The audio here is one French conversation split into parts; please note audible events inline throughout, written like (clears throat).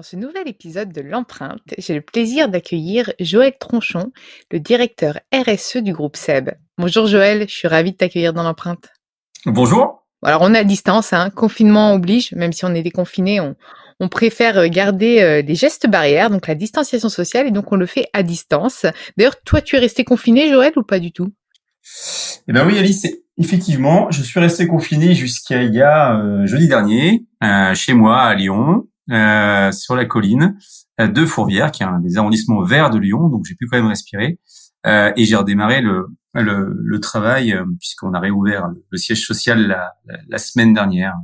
Dans ce nouvel épisode de l'empreinte, j'ai le plaisir d'accueillir Joël Tronchon, le directeur RSE du groupe SEB. Bonjour Joël, je suis ravie de t'accueillir dans l'empreinte. Bonjour. Alors on est à distance, hein, confinement oblige, même si on est déconfiné, on, on préfère garder euh, des gestes barrières, donc la distanciation sociale, et donc on le fait à distance. D'ailleurs, toi, tu es resté confiné, Joël, ou pas du tout? Eh ben oui, Alice, effectivement, je suis resté confiné jusqu'à il y a euh, jeudi dernier, euh, chez moi à Lyon. Euh, sur la colline de Fourvière, qui est un des arrondissements verts de Lyon, donc j'ai pu quand même respirer. Euh, et j'ai redémarré le, le, le travail, euh, puisqu'on a réouvert le, siège social la, la, semaine dernière,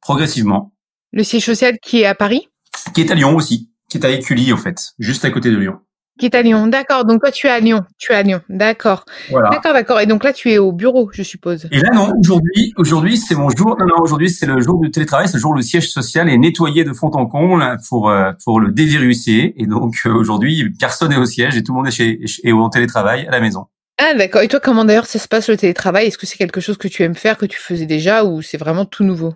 progressivement. Le siège social qui est à Paris? Qui est à Lyon aussi, qui est à Écully en fait, juste à côté de Lyon. Qui est à Lyon, d'accord. Donc toi, tu es à Lyon. Tu es à Lyon, d'accord. Voilà. D'accord, d'accord. Et donc là, tu es au bureau, je suppose. Et là, non. Aujourd'hui, aujourd'hui, c'est mon jour. Non, non. Aujourd'hui, c'est le jour du télétravail. C'est le jour où le siège social est nettoyé de fond en comble pour euh, pour le déviruser. Et donc euh, aujourd'hui, personne n'est au siège et tout le monde est chez est au télétravail à la maison. Ah d'accord. Et toi, comment d'ailleurs ça se passe le télétravail? Est-ce que c'est quelque chose que tu aimes faire, que tu faisais déjà, ou c'est vraiment tout nouveau?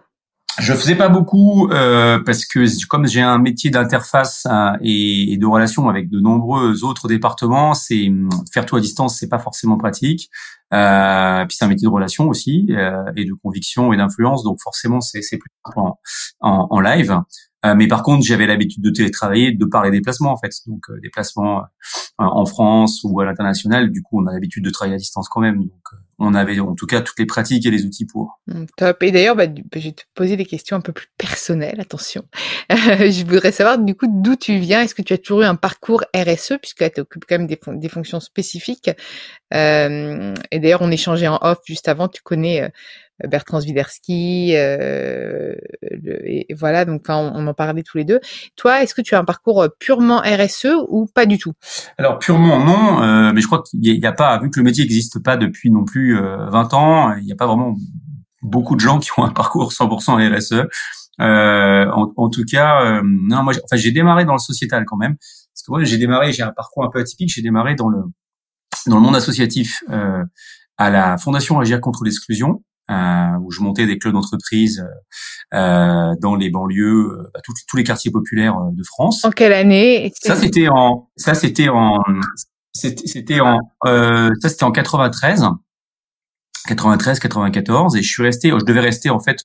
Je faisais pas beaucoup euh, parce que comme j'ai un métier d'interface euh, et, de relation avec de nombreux autres départements, c'est hum, faire tout à distance, c'est pas forcément pratique. Euh, puis c'est un métier de relation aussi euh, et de conviction et d'influence, donc forcément c'est plus en, en live. Euh, mais par contre, j'avais l'habitude de télétravailler de par les déplacements en fait, donc déplacements en France ou à l'international. Du coup, on a l'habitude de travailler à distance quand même. Donc on avait en tout cas toutes les pratiques et les outils pour. Mmh, top. Et d'ailleurs, bah, je vais te poser des questions un peu plus personnelles, attention. (laughs) je voudrais savoir du coup d'où tu viens? Est-ce que tu as toujours eu un parcours RSE, puisque tu occupes quand même des, fonctions spécifiques? Euh, et d'ailleurs, on échangeait en off juste avant, tu connais euh, Bertrand Zwiderski, euh, et voilà, donc on, on, en parlait tous les deux. Toi, est-ce que tu as un parcours euh, purement RSE ou pas du tout? Alors purement non, euh, mais je crois qu'il n'y a, pas, vu que le métier n'existe pas depuis non plus 20 ans, il n'y a pas vraiment beaucoup de gens qui ont un parcours 100% RSE. En, en, tout cas, non, moi, enfin, j'ai démarré dans le sociétal quand même, parce que moi, j'ai démarré, j'ai un parcours un peu atypique, j'ai démarré dans le dans le monde associatif à la Fondation Agir contre l'exclusion, euh, où je montais des clubs d'entreprise euh, dans les banlieues, euh, bah, tous les quartiers populaires de France. En quelle année Ça c'était en ça c'était en c'était en euh, ça c'était en 93. 93, 94, et je suis resté, je devais rester en fait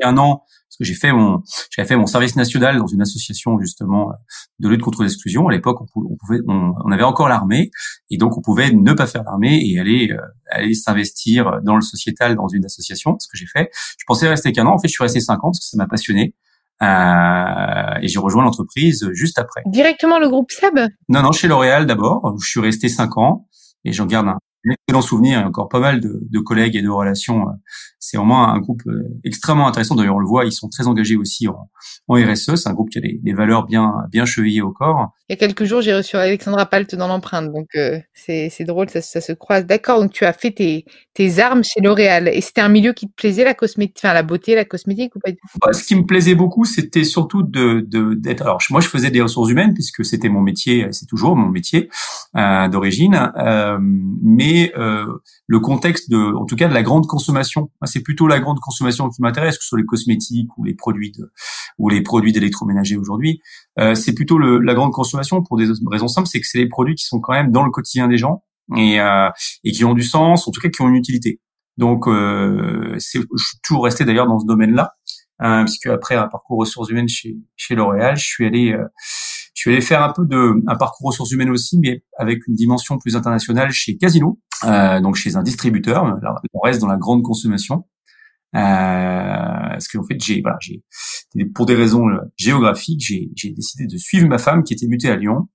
qu'un an parce que j'ai fait mon, j'avais fait mon service national dans une association justement de lutte contre l'exclusion. À l'époque, on, pouvait, on, avait encore l'armée, et donc on pouvait ne pas faire l'armée et aller euh, aller s'investir dans le sociétal dans une association. Ce que j'ai fait. Je pensais rester qu'un an. En fait, je suis resté cinq ans parce que ça m'a passionné. Euh, et j'ai rejoint l'entreprise juste après. Directement le groupe SEB? Non, non, chez L'Oréal d'abord, où je suis resté cinq ans et j'en garde un, excellent souvenir, encore pas mal de, de collègues et de relations. Euh, c'est vraiment un groupe euh, extrêmement intéressant. D'ailleurs, on le voit, ils sont très engagés aussi en, en RSE. C'est un groupe qui a des, des, valeurs bien bien chevillées au corps. Il y a quelques jours, j'ai reçu Alexandra Palt dans l'empreinte, donc euh, c'est drôle, ça, ça, se croise. D'accord, donc tu as fait tes, tes armes chez L'Oréal. Et c'était un milieu qui te plaisait, la cosmétique, enfin la beauté, la cosmétique ou pas du tout? Bah, Ce qui me plaisait beaucoup, c'était surtout de d'être. Alors moi, je faisais des ressources humaines puisque c'était mon métier, c'est toujours mon métier euh, d'origine, euh, mais euh, le contexte de, en tout cas, de la grande consommation. C'est plutôt la grande consommation qui m'intéresse, que ce soit les cosmétiques ou les produits de, ou les produits d'électroménager aujourd'hui. Euh, c'est plutôt le, la grande consommation pour des raisons simples, c'est que c'est les produits qui sont quand même dans le quotidien des gens et, euh, et qui ont du sens, en tout cas qui ont une utilité. Donc, euh, je suis toujours resté d'ailleurs dans ce domaine-là, hein, puisque après un parcours ressources humaines chez, chez L'Oréal, je suis allé euh, je suis allé faire un peu de un parcours ressources humaines aussi, mais avec une dimension plus internationale chez Casino, euh, donc chez un distributeur. on reste dans la grande consommation. Euh, parce qu'en fait, j'ai voilà, j'ai pour des raisons euh, géographiques, j'ai j'ai décidé de suivre ma femme qui était mutée à Lyon.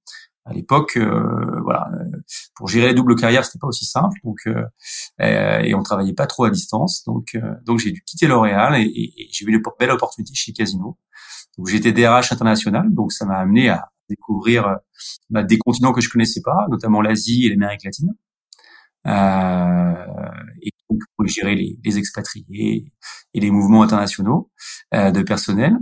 À l'époque, euh, voilà, euh, pour gérer la double carrière, c'était pas aussi simple, donc euh, et on travaillait pas trop à distance, donc donc j'ai dû quitter L'Oréal et, et, et j'ai eu une belle opportunité chez Casino. Donc j'étais DRH international, donc ça m'a amené à découvrir bah, des continents que je connaissais pas, notamment l'Asie et l'Amérique latine. et donc pour gérer les, les, expatriés et les mouvements internationaux de personnel.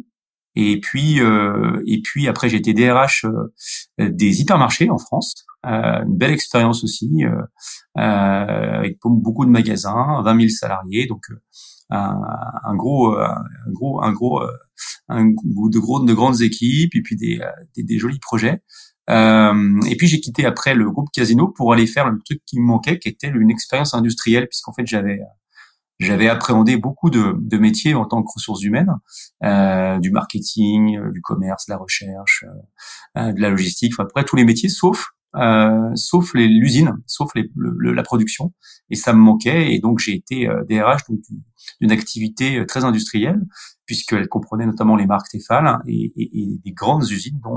Et puis, euh, et puis après, j'ai été DRH euh, des hypermarchés en France. Euh, une belle expérience aussi, euh, avec beaucoup de magasins, 20 000 salariés, donc un, un, gros, un gros, un gros, un, de de grandes équipes, et puis des, des jolis projets. et puis j'ai quitté après le groupe Casino pour aller faire le truc qui me manquait, qui était une expérience industrielle, puisqu'en fait j'avais j'avais appréhendé beaucoup de, métiers en tant que ressources humaines, euh, du marketing, euh, du commerce, de la recherche, euh, euh, de la logistique, enfin, à peu près tous les métiers, sauf euh, sauf l'usine, sauf les, le, la production, et ça me manquait, et donc j'ai été DRH d'une activité très industrielle, puisqu'elle comprenait notamment les marques Tefal et, et, et, des grandes usines, dont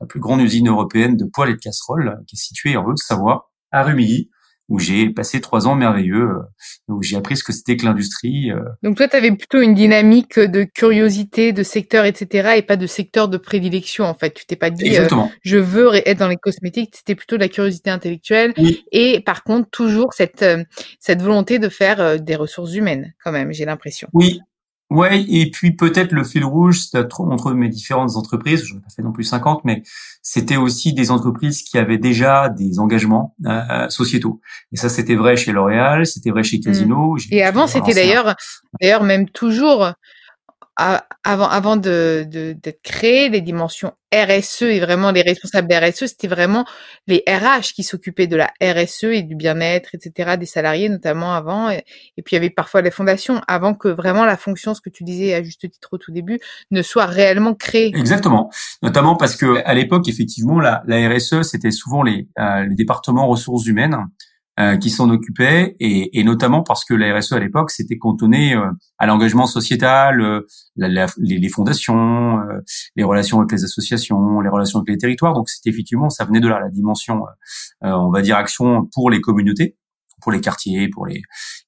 la plus grande usine européenne de poêles et de casseroles, qui est située en Haute-Savoie, à Rumilly, où j'ai passé trois ans merveilleux, euh, où j'ai appris ce que c'était que l'industrie. Euh. Donc toi, tu avais plutôt une dynamique de curiosité, de secteur, etc., et pas de secteur de prédilection, en fait. Tu t'es pas dit, euh, je veux être dans les cosmétiques, c'était plutôt de la curiosité intellectuelle, et par contre, toujours cette, cette volonté de faire des ressources humaines, quand même, j'ai l'impression. Oui, Ouais, et puis peut-être le fil rouge entre mes différentes entreprises, je n'ai pas fait non plus 50, mais c'était aussi des entreprises qui avaient déjà des engagements euh, sociétaux. Et ça, c'était vrai chez L'Oréal, c'était vrai chez mmh. Casino. Et avant, c'était d'ailleurs, d'ailleurs même toujours avant, avant de, d'être créé, les dimensions RSE et vraiment les responsables RSE, c'était vraiment les RH qui s'occupaient de la RSE et du bien-être, etc., des salariés notamment avant. Et, puis il y avait parfois les fondations avant que vraiment la fonction, ce que tu disais à juste titre au tout début, ne soit réellement créée. Exactement. Notamment parce que à l'époque, effectivement, la, la RSE, c'était souvent les, euh, les départements ressources humaines euh, qui s'en occupaient, et, et, notamment parce que la RSE à l'époque c'était cantonné euh, à l'engagement sociétal, euh, la, les, les, fondations, les relations avec les associations, les relations avec les territoires. Donc c'était effectivement ça venait de là la dimension, on va dire action pour les communautés pour les quartiers, pour les.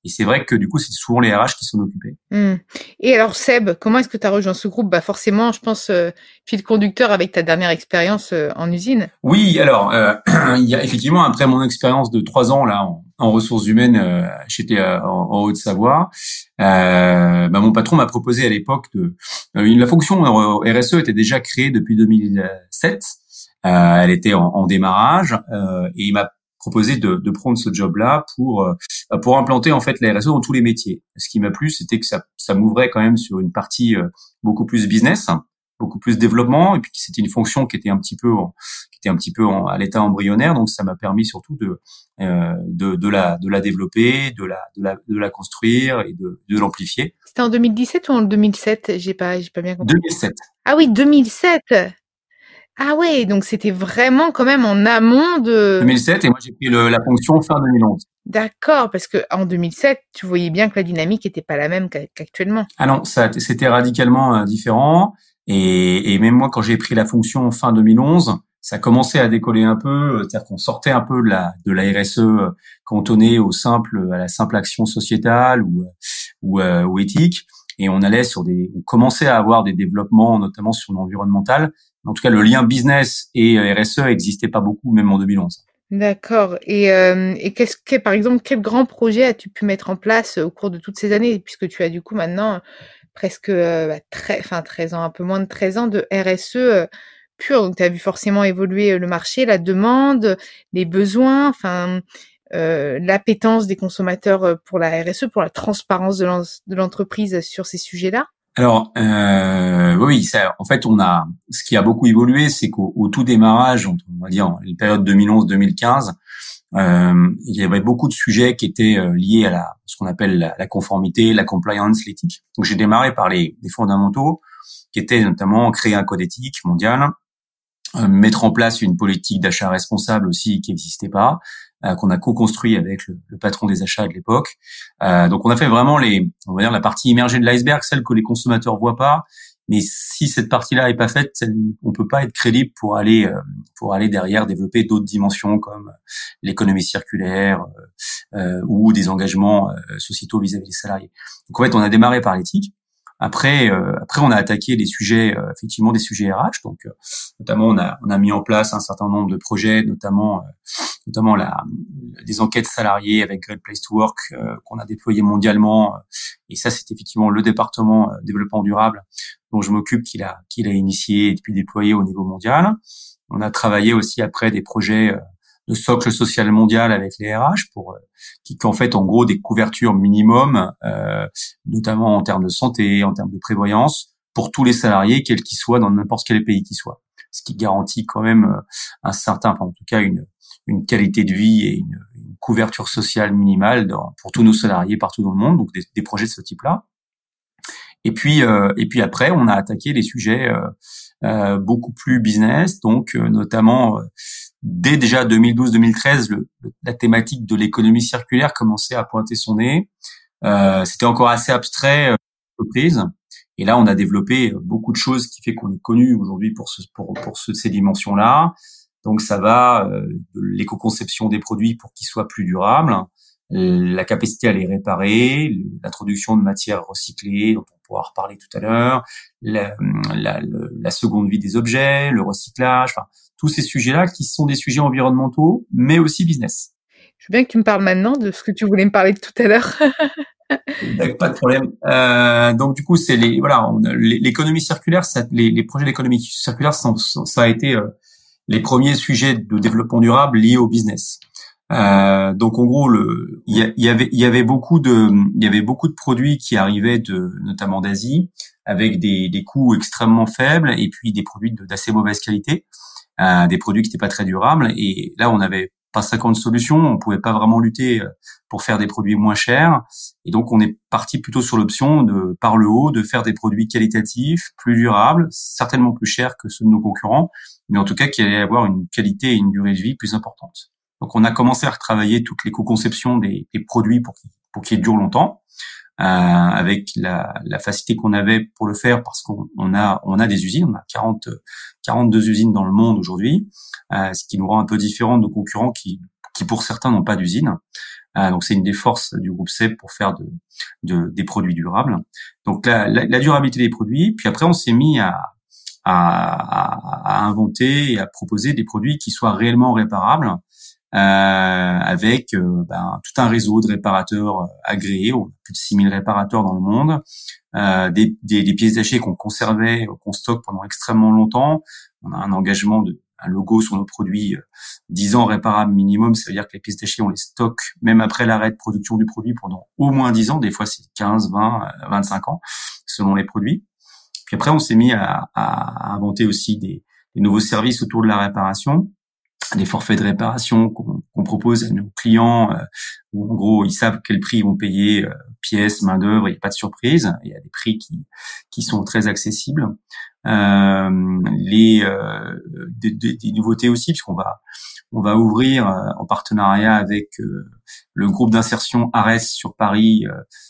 Et c'est vrai que du coup, c'est souvent les RH qui s'en occupaient. Mmh. Et alors, Seb, comment est-ce que tu as rejoint ce groupe? Bah forcément, je pense euh, fil conducteur avec ta dernière expérience euh, en usine. Oui, alors euh, (clears throat) il y a effectivement après mon expérience de trois ans là en, ressources humaines, euh, j'étais en, en Haute-Savoie. bah, mon patron m'a proposé à l'époque de la fonction RSE était déjà créée depuis 2007. elle était en, en démarrage et il m'a proposé de, de prendre ce job-là pour euh, pour implanter en fait la RSE dans tous les métiers. Ce qui m'a plu, c'était que ça, ça m'ouvrait quand même sur une partie euh, beaucoup plus business, beaucoup plus développement, et puis c'était une fonction qui était un petit peu qui était un petit peu à l'état embryonnaire, donc ça m'a permis surtout de, euh, de de la de la développer, de la de la de la construire et de de l'amplifier. C'était en 2017 ou en 2007 J'ai pas j'ai pas bien compris. 2007. Ah oui, 2007. Ah ouais, donc c'était vraiment quand même en amont de 2007 et moi j'ai pris le, la fonction fin 2011. D'accord, parce que en 2007, tu voyais bien que la dynamique n'était pas la même qu'actuellement. Ah non, ça c'était radicalement euh, différent et, et, même moi quand j'ai pris la fonction fin 2011, ça commençait à décoller un peu, euh, c'est-à-dire qu'on sortait un peu de la de la RSE euh, cantonnée au simple à la simple action sociétale ou ou, ou éthique et on allait sur des on commençait à avoir des développements notamment sur l'environnemental en tout cas, le lien business et euh, RSE n'existait pas beaucoup, même en 2011. D'accord. Et, euh, et qu'est-ce que, par exemple, quel grand projet as-tu pu mettre en place au cours de toutes ces années, puisque tu as du coup maintenant presque euh, bah, très, enfin 13 ans, un peu moins de 13 ans de RSE euh, pur. Donc, tu as vu forcément évoluer le marché, la demande, les besoins, enfin euh, l'appétence des consommateurs pour la RSE, pour la transparence de l'entreprise sur ces sujets-là? Alors euh, oui, ça, en fait, on a ce qui a beaucoup évolué, c'est qu'au tout démarrage, on va dire les périodes 2011-2015, euh, il y avait beaucoup de sujets qui étaient euh, liés à la, ce qu'on appelle la, conformité, la compliance, l'éthique. Donc j'ai démarré par les, fondamentaux, qui étaient notamment créer un code éthique mondial, euh, mettre en place une politique d'achat responsable aussi qui n'existait pas, qu'on a co-construit avec le, le, patron des achats de l'époque. Euh, donc on a fait vraiment les, on va dire la partie immergée de l'iceberg, celle que les consommateurs voient pas. Mais si cette partie-là est pas faite, on peut pas être crédible pour aller euh, pour aller derrière développer d'autres dimensions comme l'économie circulaire euh, ou des engagements sociétaux vis-à-vis des salariés. Donc en fait, on a démarré par l'éthique. Après, après, on a attaqué les sujets, effectivement, des sujets RH. Donc, notamment, on a, on a mis en place un certain nombre de projets, notamment, notamment la, des enquêtes salariées avec Great Place to Work qu'on a déployé mondialement. Et ça, c'est effectivement le département développement durable dont je m'occupe, qu'il a, qu'il a initié et puis déployé au niveau mondial. On a travaillé aussi après des projets de socle social mondial avec les RH pour euh, qui, en fait en gros des couvertures minimum, euh, notamment en termes de santé, en termes de prévoyance, pour tous les salariés, quels qu'ils soient, dans n'importe quel pays qu'ils soient. Ce qui garantit quand même euh, un certain, enfin en tout cas une, une qualité de vie et une, couverture sociale minimale dans, pour tous nos salariés partout dans le monde, donc des, projets de ce type-là. Et puis, euh, et puis après, on a attaqué les sujets euh, euh, beaucoup plus business, donc notamment dès déjà 2012-2013, la thématique de l'économie circulaire commençait à pointer son nez. Euh, C'était encore assez abstrait, euh, Et là, on a développé beaucoup de choses qui fait qu'on est connu aujourd'hui pour, ce, pour, pour ces dimensions-là. Donc, ça va euh, de l'éco-conception des produits pour qu'ils soient plus durables, la capacité à les réparer, l'introduction de matières recyclées, dont on pourra reparler tout à l'heure, la, la, la, seconde vie des objets, le recyclage, enfin, tous ces sujets-là qui sont des sujets environnementaux, mais aussi business. Je veux bien que tu me parles maintenant de ce que tu voulais me parler tout à l'heure. (laughs) pas de problème. Euh, donc du coup, c'est les voilà, l'économie circulaire, ça, les, les, projets d'économie circulaire, ça, ça, a été euh, les premiers sujets de développement durable liés au business. Euh, donc en gros, il y, y, avait il y avait beaucoup de il y avait beaucoup de produits qui arrivaient de notamment d'Asie avec des, des coûts extrêmement faibles et puis des produits d'assez mauvaise qualité des produits qui n'étaient pas très durables. Et là, on n'avait pas 50 solutions, on pouvait pas vraiment lutter euh, pour faire des produits moins chers. Et donc, on est parti plutôt sur l'option de, par le haut, de faire des produits qualitatifs, plus durables, certainement plus chers que ceux de nos concurrents, mais en tout cas qui allaient avoir une qualité et une durée de vie plus importante. Donc, on a commencé à retravailler toutes les co-conceptions des, produits pour pour qu'ils durent longtemps. Euh, avec la, la facilité qu'on avait pour le faire parce qu'on on a on a des usines, on a 40 42 usines dans le monde aujourd'hui, euh, ce qui nous rend un peu différent de nos concurrents qui qui pour certains n'ont pas d'usine. Euh, donc c'est une des forces du groupe CEP pour faire de, de des produits durables. Donc la, la, durabilité des produits. Puis après on s'est mis à, à, à, inventer et à proposer des produits qui soient réellement réparables avec euh, ben, tout un réseau de réparateurs euh, agréés, plus de 6000 réparateurs dans le monde, des, des, des, pièces détachées qu'on conservait, qu'on stocke pendant extrêmement longtemps. On a un engagement de un logo sur nos produits 10 ans réparables minimum, ça veut dire que les pièces détachées, on les stocke même après l'arrêt de production du produit pendant au moins 10 ans, des fois c'est 15, 20, 25 ans, selon les produits. Puis après, on s'est mis à, à, inventer aussi des, des, nouveaux services autour de la réparation des forfaits de réparation qu'on propose à nos clients, euh, où en gros ils savent quel prix ils vont payer, euh, pièces, main d'œuvre, il n'y a pas de surprise, il y a des prix qui qui sont très accessibles. Euh, les euh, des, des, nouveautés aussi, puisqu'on va on va ouvrir en partenariat avec le groupe d'insertion Ares sur Paris,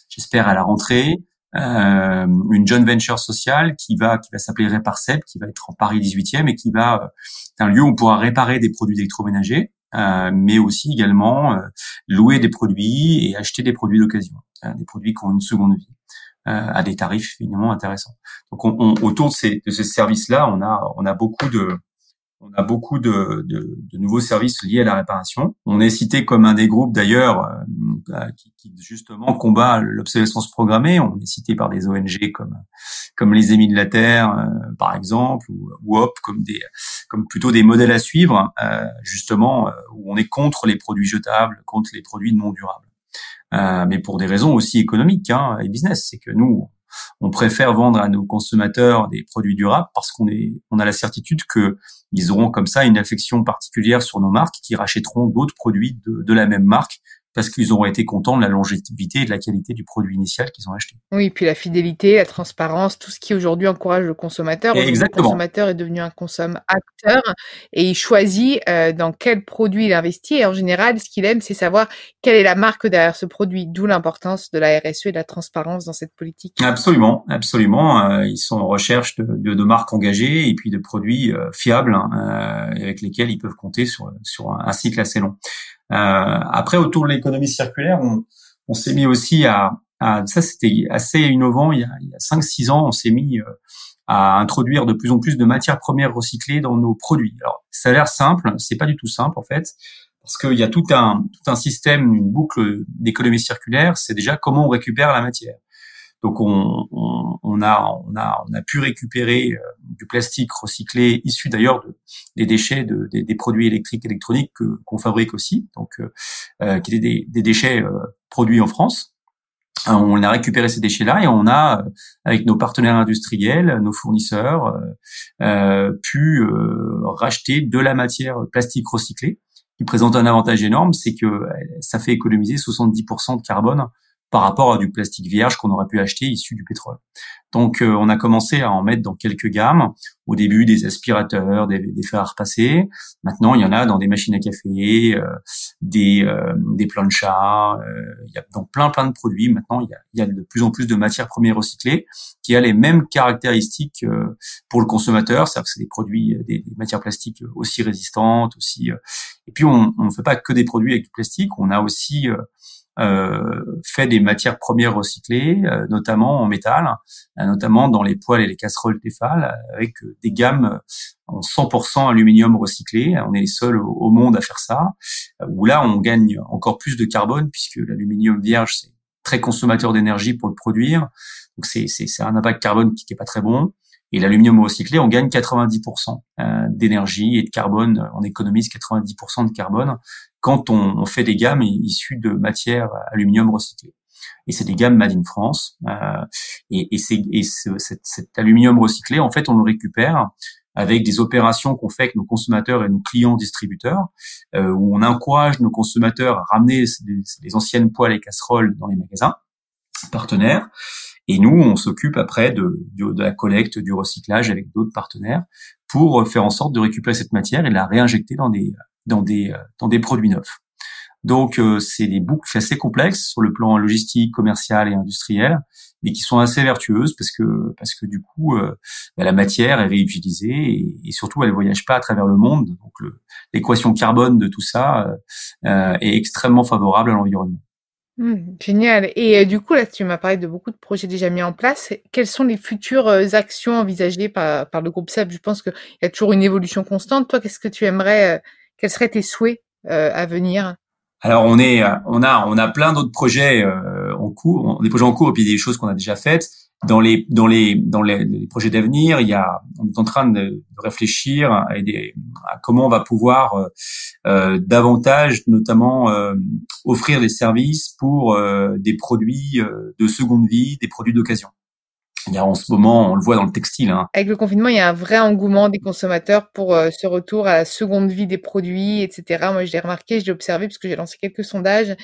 j'espère à la rentrée, euh, une joint venture sociale qui va qui va s'appeler Réparcep, qui va être en Paris 18e et qui va être un lieu où on pourra réparer des produits d'électroménager, euh, mais aussi également euh, louer des produits et acheter des produits d'occasion, euh, des produits qui ont une seconde vie. à des tarifs évidemment intéressants. Donc, on, on, autour de ces, de ces services-là, on a, on a beaucoup de, on a beaucoup de, de, de, nouveaux services liés à la réparation. On est cité comme un des groupes d'ailleurs euh, euh, qui, qui, justement combat l'obsolescence programmée. On est cité par des ONG comme comme les Émis de la Terre, euh, par exemple, ou, ou HOP comme des comme plutôt des modèles à suivre, euh, justement où on est contre les produits jetables, contre les produits non durables. mais pour des raisons aussi économiques hein, et business, c'est que nous on préfère vendre à nos consommateurs des produits durables parce qu'on a la certitude que ils auront comme ça une affection particulière sur nos marques qui rachèteront d'autres produits de la même marque parce qu'ils auront été contents de la longévité et de la qualité du produit initial qu'ils ont acheté. Oui, puis la fidélité, la transparence, tout ce qui aujourd'hui encourage le consommateur. Exactement. Le consommateur est devenu un consomme acteur et il choisit euh, dans quel produit il investit. Et en général, ce qu'il aime, c'est savoir quelle est la marque derrière ce produit, d'où l'importance de la RSE et de la transparence dans cette politique. Absolument, absolument. Euh, ils sont en recherche de, de, de, marques engagées et puis de produits euh, fiables hein, avec lesquels ils peuvent compter sur, sur un cycle assez long. Euh, après, autour de l'économie circulaire, on, on s'est mis aussi à, ça c'était assez innovant. Il y a, il y a 5-6 ans, on s'est mis à introduire de plus en plus de matières premières recyclées dans nos produits. Alors, ça a l'air simple, c'est pas du tout simple en fait, parce qu'il y a tout un tout un système, une boucle d'économie circulaire. C'est déjà comment on récupère la matière. Donc, on, on, a pu récupérer euh, du plastique recyclé issu d'ailleurs de, des déchets de, des, produits électriques électroniques que qu'on fabrique aussi, donc euh, euh qui étaient des, déchets euh, produits en France. Euh, on a récupéré ces déchets-là et on a, avec nos partenaires industriels, nos fournisseurs, euh, pu racheter de la matière plastique recyclée, qui présente un avantage énorme, c'est que ça fait économiser 70% de carbone par rapport à du plastique vierge qu'on aurait pu acheter issu du pétrole. Donc, euh, on a commencé à en mettre dans quelques gammes. Au début, des aspirateurs, des, des fers à repasser. Maintenant, il y en a dans des machines à café, euh, des, euh, des planchas. il y a donc plein, plein de produits. Maintenant, il y, a, il y a de plus en plus de matières premières recyclées qui a les mêmes caractéristiques pour le consommateur. C'est-à-dire que c'est des produits, des, des, matières plastiques aussi résistantes, aussi. et puis, on ne fait pas que des produits avec du plastique. On a aussi euh, fait des matières premières recyclées, euh, notamment en métal, euh, notamment dans les poêles et les casseroles Tefal, avec des gammes en 100% aluminium recyclé. On est les seuls au monde à faire ça. Où là, on gagne encore plus de carbone puisque l'aluminium vierge c'est très consommateur d'énergie pour le produire. Donc c'est c'est un impact carbone qui, qui est pas très bon. Et l'aluminium recyclé, on gagne 90% d'énergie et de carbone. On économise 90% de carbone quand on, on, fait des gammes issues de matières aluminium recyclées. Et c'est des gammes made in France. Euh, et, et, et ce, cet, aluminium recyclé, en fait, on le récupère avec des opérations qu'on fait avec nos consommateurs et nos clients distributeurs, euh, où on encourage nos consommateurs à ramener les, anciennes poêles et casseroles dans les magasins partenaires. Et nous, on s'occupe après de, de, la collecte, du recyclage avec d'autres partenaires pour faire en sorte de récupérer cette matière et de la réinjecter dans des, dans des, dans des produits neufs. Donc, euh, c'est des boucles assez complexes sur le plan logistique, commercial et industriel, mais qui sont assez vertueuses parce que parce que du coup, euh, bah, la matière est réutilisée et, surtout, elle voyage pas à travers le monde. Donc, l'équation carbone de tout ça euh, est extrêmement favorable à l'environnement. Mmh, génial. Et du coup, là, tu m'as parlé de beaucoup de projets déjà mis en place. Quelles sont les futures actions envisagées par, par le groupe SEP Je pense qu'il y a toujours une évolution constante. Toi, qu'est-ce que tu aimerais quels seraient tes souhaits euh, à venir? Alors on est, on a, on a plein d'autres projets euh, en cours, des projets en cours et puis des choses qu'on a déjà faites. Dans les, dans les, dans les, projets d'avenir, il y a, on est en train de, réfléchir à, à, comment on va pouvoir euh, euh davantage, notamment, euh, offrir des services pour euh, des produits de seconde vie, des produits d'occasion. Il y a en ce moment, on le voit dans le textile. Hein. Avec le confinement, il y a un vrai engouement des consommateurs pour euh, ce retour à la seconde vie des produits, etc. Moi, je l'ai remarqué, je l'ai observé parce que j'ai lancé quelques sondages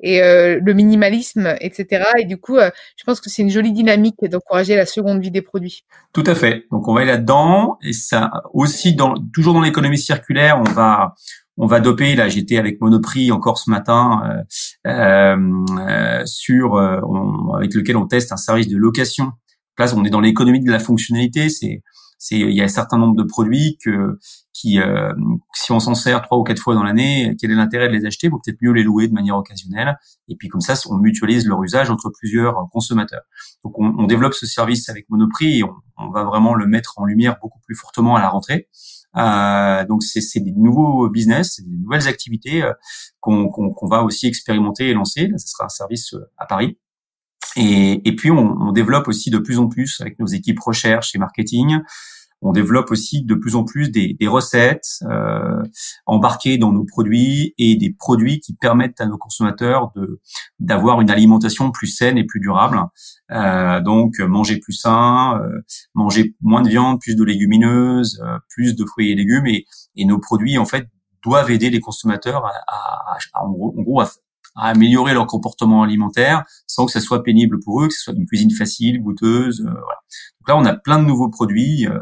et euh, le minimalisme, etc. Et du coup, euh, je pense que c'est une jolie dynamique d'encourager la seconde vie des produits. Tout à fait. Donc, on va aller là-dedans et ça aussi, dans, toujours dans l'économie circulaire, on va on va doper. Là, j'étais avec Monoprix encore ce matin euh, sur avec lequel on teste un service de location Là, on est dans l'économie de la fonctionnalité. C'est, c'est, il y a un certain nombre de produits que, qui, euh, si on s'en sert trois ou quatre fois dans l'année, quel est l'intérêt de les acheter? Vaut peut-être mieux les louer de manière occasionnelle. Et puis comme ça, on mutualise leur usage entre plusieurs consommateurs. Donc, on, on développe ce service avec Monoprix et on, on, va vraiment le mettre en lumière beaucoup plus fortement à la rentrée. Euh, donc c'est, des nouveaux business, des nouvelles activités euh, qu'on, va aussi expérimenter et lancer. Ce sera un service euh, à Paris. Et, et puis, on, on, développe aussi de plus en plus avec nos équipes recherche et marketing. On développe aussi de plus en plus des, des recettes euh, embarquées dans nos produits et des produits qui permettent à nos consommateurs de d'avoir une alimentation plus saine et plus durable. Euh, donc manger plus sain, euh, manger moins de viande, plus de légumineuses, euh, plus de fruits et légumes. Et, et, nos produits en fait doivent aider les consommateurs à, à, en gros à, à améliorer leur comportement alimentaire sans que ça soit pénible pour eux, que ce soit une cuisine facile, goûteuse. Euh, voilà. Donc là, on a plein de nouveaux produits, euh,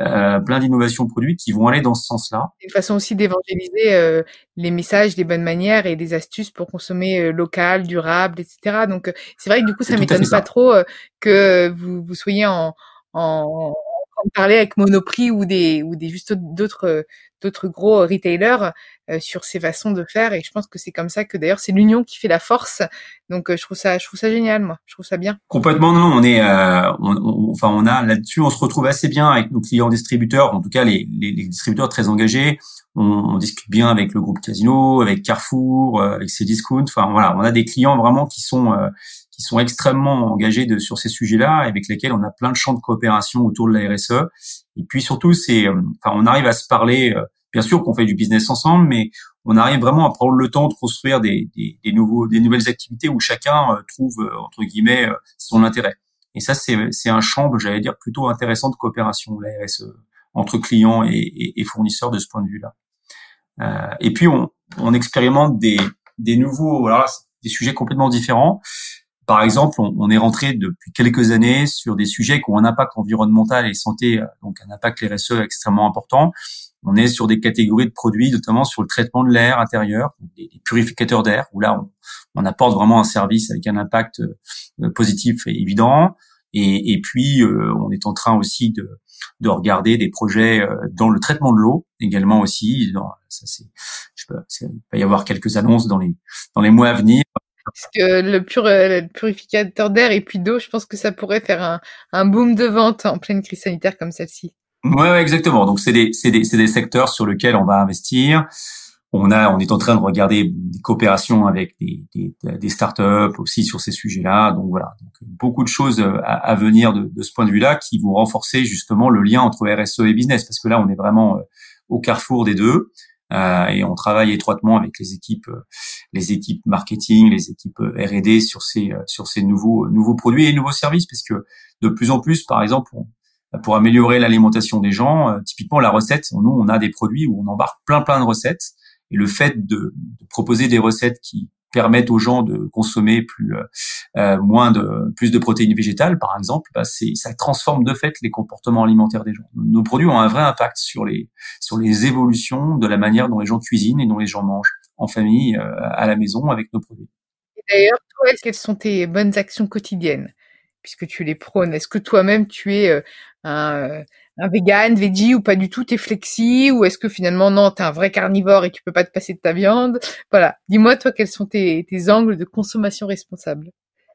euh plein d'innovations produits qui vont aller dans ce sens-là. Une façon aussi d'évangéliser euh, les messages des bonnes manières et des astuces pour consommer euh, local, durable, etc. Donc c'est vrai que du coup, ça m'étonne pas trop que vous, vous soyez en, en de parler avec Monoprix ou des ou des juste d'autres d'autres gros retailers euh, sur ces façons de faire. Et je pense que c'est comme ça que d'ailleurs c'est l'union qui fait la force. Donc euh, je trouve ça je trouve ça génial moi. Je trouve ça bien. Complètement non on est euh, on, enfin on a là-dessus on se retrouve assez bien avec nos clients distributeurs en tout cas les, les, les distributeurs très engagés. On, on, discute bien avec le groupe Casino avec Carrefour avec Cdiscount. Enfin voilà on a des clients vraiment qui sont qui sont extrêmement engagés de, sur ces sujets-là, avec lesquels on a plein de champs de coopération autour de la RSE. Et puis surtout, c'est, euh, enfin, on arrive à se parler. Euh, bien sûr qu'on fait du business ensemble, mais on arrive vraiment à prendre le temps de construire des, des, des nouveaux, des nouvelles activités où chacun euh, trouve entre guillemets son intérêt. Et ça, c'est, c'est un champ, j'allais dire, plutôt intéressant de coopération, la RSE, entre clients et, et, fournisseurs de ce point de vue-là. Euh, et puis, on, on expérimente des, des nouveaux, voilà, des sujets complètement différents. Par exemple, on, est rentré depuis quelques années sur des sujets qui ont un impact environnemental et santé, euh, donc un impact RSE extrêmement important. On est sur des catégories de produits, notamment sur le traitement de l'air intérieur, des, purificateurs d'air, où là, on, apporte vraiment un service avec un impact euh, positif et évident. Et, puis, euh, on est en train aussi de, de regarder des projets dans le traitement de l'eau également aussi. Ça, c'est, je il va y avoir quelques annonces dans les mois à venir parce que le, pur, euh, purificateur d'air et puis d'eau, je pense que ça pourrait faire un, un boom de vente en pleine crise sanitaire comme celle-ci. Ouais, ouais, exactement. Donc c'est des, c'est des, c'est des secteurs sur lesquels on va investir. On a, on est en train de regarder des coopérations avec des, des, des startups aussi sur ces sujets-là. Donc voilà, beaucoup de choses à, à venir de, de, ce point de vue-là qui vont renforcer justement le lien entre RSE et business parce que là on est vraiment euh, au carrefour des deux. Euh, et on travaille étroitement avec les équipes, euh, les équipes marketing, les équipes euh, R&D sur ces sur ces nouveaux nouveaux produits et nouveaux services, parce que de plus en plus, par exemple, pour améliorer l'alimentation des gens, typiquement la recette, nous on a des produits où on embarque plein plein de recettes, et le fait de, de proposer des recettes qui permettent aux gens de consommer plus euh, euh, moins de plus de protéines végétales par exemple bah c'est ça transforme de fait les comportements alimentaires des gens. Nos produits ont un vrai impact sur les sur les évolutions de la manière dont les gens cuisinent et dont les gens mangent en famille euh, à la maison avec nos produits. D'ailleurs toi quelles sont tes bonnes actions quotidiennes? Puisque tu les prônes est-ce que toi-même tu es un un vegan, veggie ou pas du tout, t'es flexi ou est-ce que finalement non, t'es un vrai carnivore et tu peux pas te passer de ta viande? Voilà, dis-moi toi quels sont tes, angles de consommation responsable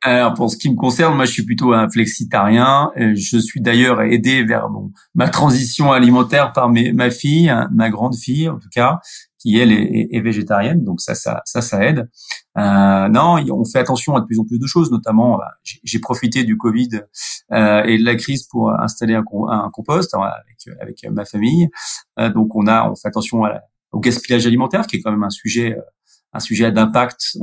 alors pour ce qui me concerne, moi je suis plutôt un flexitarien. Je suis d'ailleurs aidé vers ma transition alimentaire par mes, ma fille, ma grande fille en tout cas, qui elle est, est, végétarienne, donc ça, ça, ça, ça aide. Euh, non, on fait attention à de plus en plus de choses, notamment, bah, j'ai profité du Covid euh, et de la crise pour installer un, un compost hein, avec, avec ma famille. Euh, donc on a, on fait attention au gaspillage alimentaire, qui est quand même un sujet, un sujet d'impact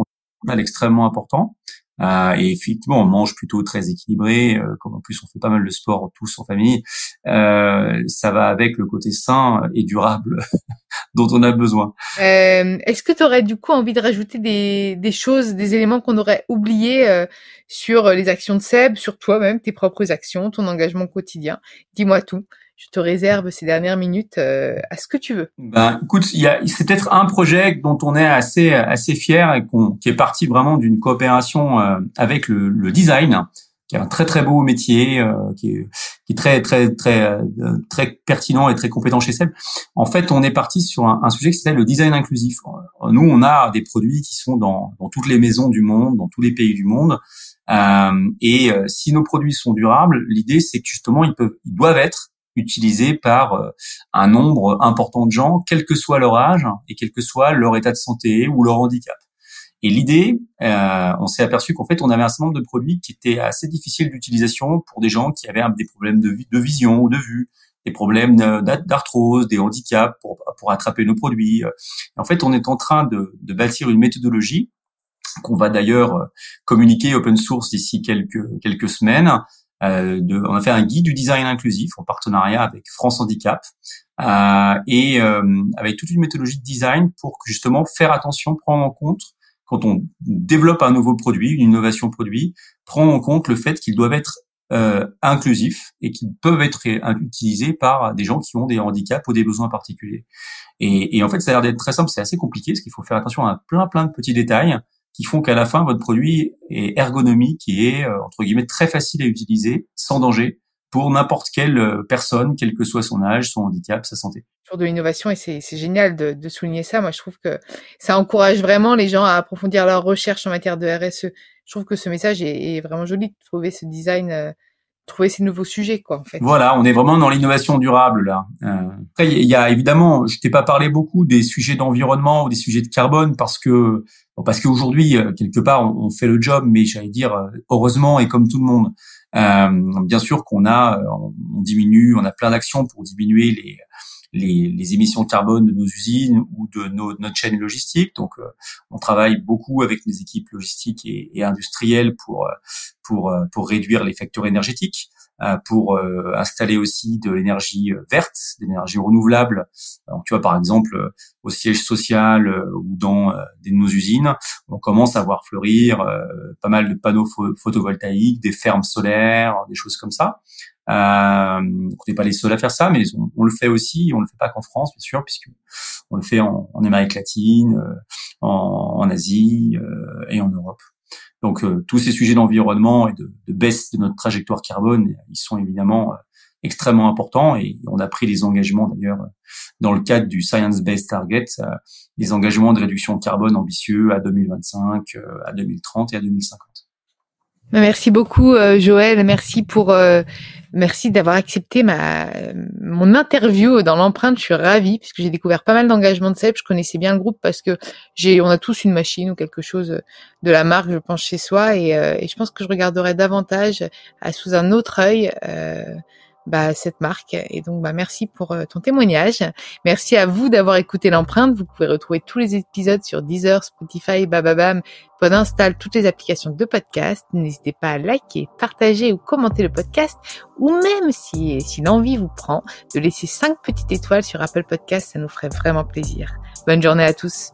extrêmement important. Euh, et effectivement, on mange plutôt très équilibré, euh, comme en plus on fait pas mal de sport tous en famille. Euh, ça va avec le côté sain et durable (laughs) dont on a besoin. Euh, Est-ce que tu aurais du coup envie de rajouter des, des choses, des éléments qu'on aurait oubliés euh, sur les actions de Seb, sur toi-même, tes propres actions, ton engagement quotidien? Dis-moi tout je te réserve ces dernières minutes euh, à ce que tu veux. Ben, écoute, c'est peut-être un projet dont on est assez assez fier et qu'on, qui est parti vraiment d'une coopération euh, avec le, le, design, qui est un très très beau métier, euh, qui, est, qui est très très très très pertinent et très compétent chez Seb. En fait, on est parti sur un, sujet qui s'appelle le design inclusif. Nous, on a des produits qui sont dans, dans toutes les maisons du monde, dans tous les pays du monde. Euh, et si nos produits sont durables, l'idée c'est que justement ils peuvent, ils doivent être utilisés par euh, un nombre important de gens, quel que soit leur âge et quel que soit leur état de santé ou leur handicap. Et l'idée, euh, on s'est aperçu qu'en fait, on avait un certain nombre de produits qui étaient assez difficiles d'utilisation pour des gens qui avaient des problèmes de, vision ou de vue, des problèmes d'arthrose, des handicaps pour, pour attraper nos produits. en fait, on est en train de, de bâtir une méthodologie qu'on va d'ailleurs communiquer open source d'ici quelques quelques semaines, euh, de, on a fait un guide du design inclusif en partenariat avec France Handicap euh, et euh, avec toute une méthodologie de design pour justement faire attention, prendre en compte quand on développe un nouveau produit, une innovation produit, prendre en compte le fait qu'ils doivent être euh, inclusifs et qu'ils peuvent être utilisés par des gens qui ont des handicaps ou des besoins particuliers. Et, et en fait, ça a l'air d'être très simple, c'est assez compliqué, parce qu'il faut faire attention à plein plein de petits détails qui font qu'à la fin, votre produit est ergonomique, qui est, euh, entre guillemets, très facile à utiliser, sans danger, pour n'importe quelle personne, quel que soit son âge, son handicap, sa santé. Toujours de l'innovation et c'est génial de, de, souligner ça. Moi, je trouve que ça encourage vraiment les gens à approfondir leur recherche en matière de RSE. Je trouve que ce message est, est vraiment joli de trouver ce design trouver ces nouveaux sujets, quoi, en fait. Voilà, on est vraiment dans l'innovation durable là. Euh, après, il y a évidemment, je t'ai pas parlé beaucoup des sujets d'environnement ou des sujets de carbone parce que parce qu'aujourd'hui euh, quelque part on, fait le job, mais j'allais dire euh, heureusement et comme tout le monde. Euh, bien sûr qu'on a, on, diminue, on a plein d'actions pour diminuer les les, les, émissions carbone de nos usines ou de nos, notre chaîne logistique. Donc, on travaille beaucoup avec nos équipes logistiques et, industrielles pour pour, euh, pour réduire les facteurs énergétiques, euh, pour euh, installer aussi de l'énergie verte, de l'énergie renouvelable. Donc, tu vois, par exemple, au siège social ou dans nos usines, on commence à voir fleurir pas mal de panneaux photovoltaïques, des fermes solaires, des choses comme ça. Euh, on n'est pas les seuls à faire ça, mais on, le fait aussi. On le fait pas qu'en France, bien sûr, puisque on le fait en, Amérique latine, en, en Asie et en Europe. Donc euh, tous ces sujets d'environnement et de, de, baisse de notre trajectoire carbone, ils sont évidemment euh, extrêmement importants et on a pris des engagements d'ailleurs dans le cadre du Science Based Target, euh, des engagements de réduction carbone ambitieux à 2025, à 2030 et à 2050. Merci beaucoup Joël, merci pour Merci d'avoir accepté ma mon interview dans l'empreinte. Je suis ravie puisque j'ai découvert pas mal d'engagements de CEP. Je connaissais bien le groupe parce que j'ai on a tous une machine ou quelque chose de la marque, je pense chez soi et, euh, et je pense que je regarderai davantage à, sous un autre œil. Euh, bah, cette marque. Et donc, bah, merci pour euh, ton témoignage. Merci à vous d'avoir écouté l'empreinte. Vous pouvez retrouver tous les épisodes sur Deezer, Spotify, Bababam. Pod installe toutes les applications de podcast. N'hésitez pas à liker, partager ou commenter le podcast. Ou même si, si l'envie vous prend, de laisser cinq petites étoiles sur Apple Podcast. Ça nous ferait vraiment plaisir. Bonne journée à tous.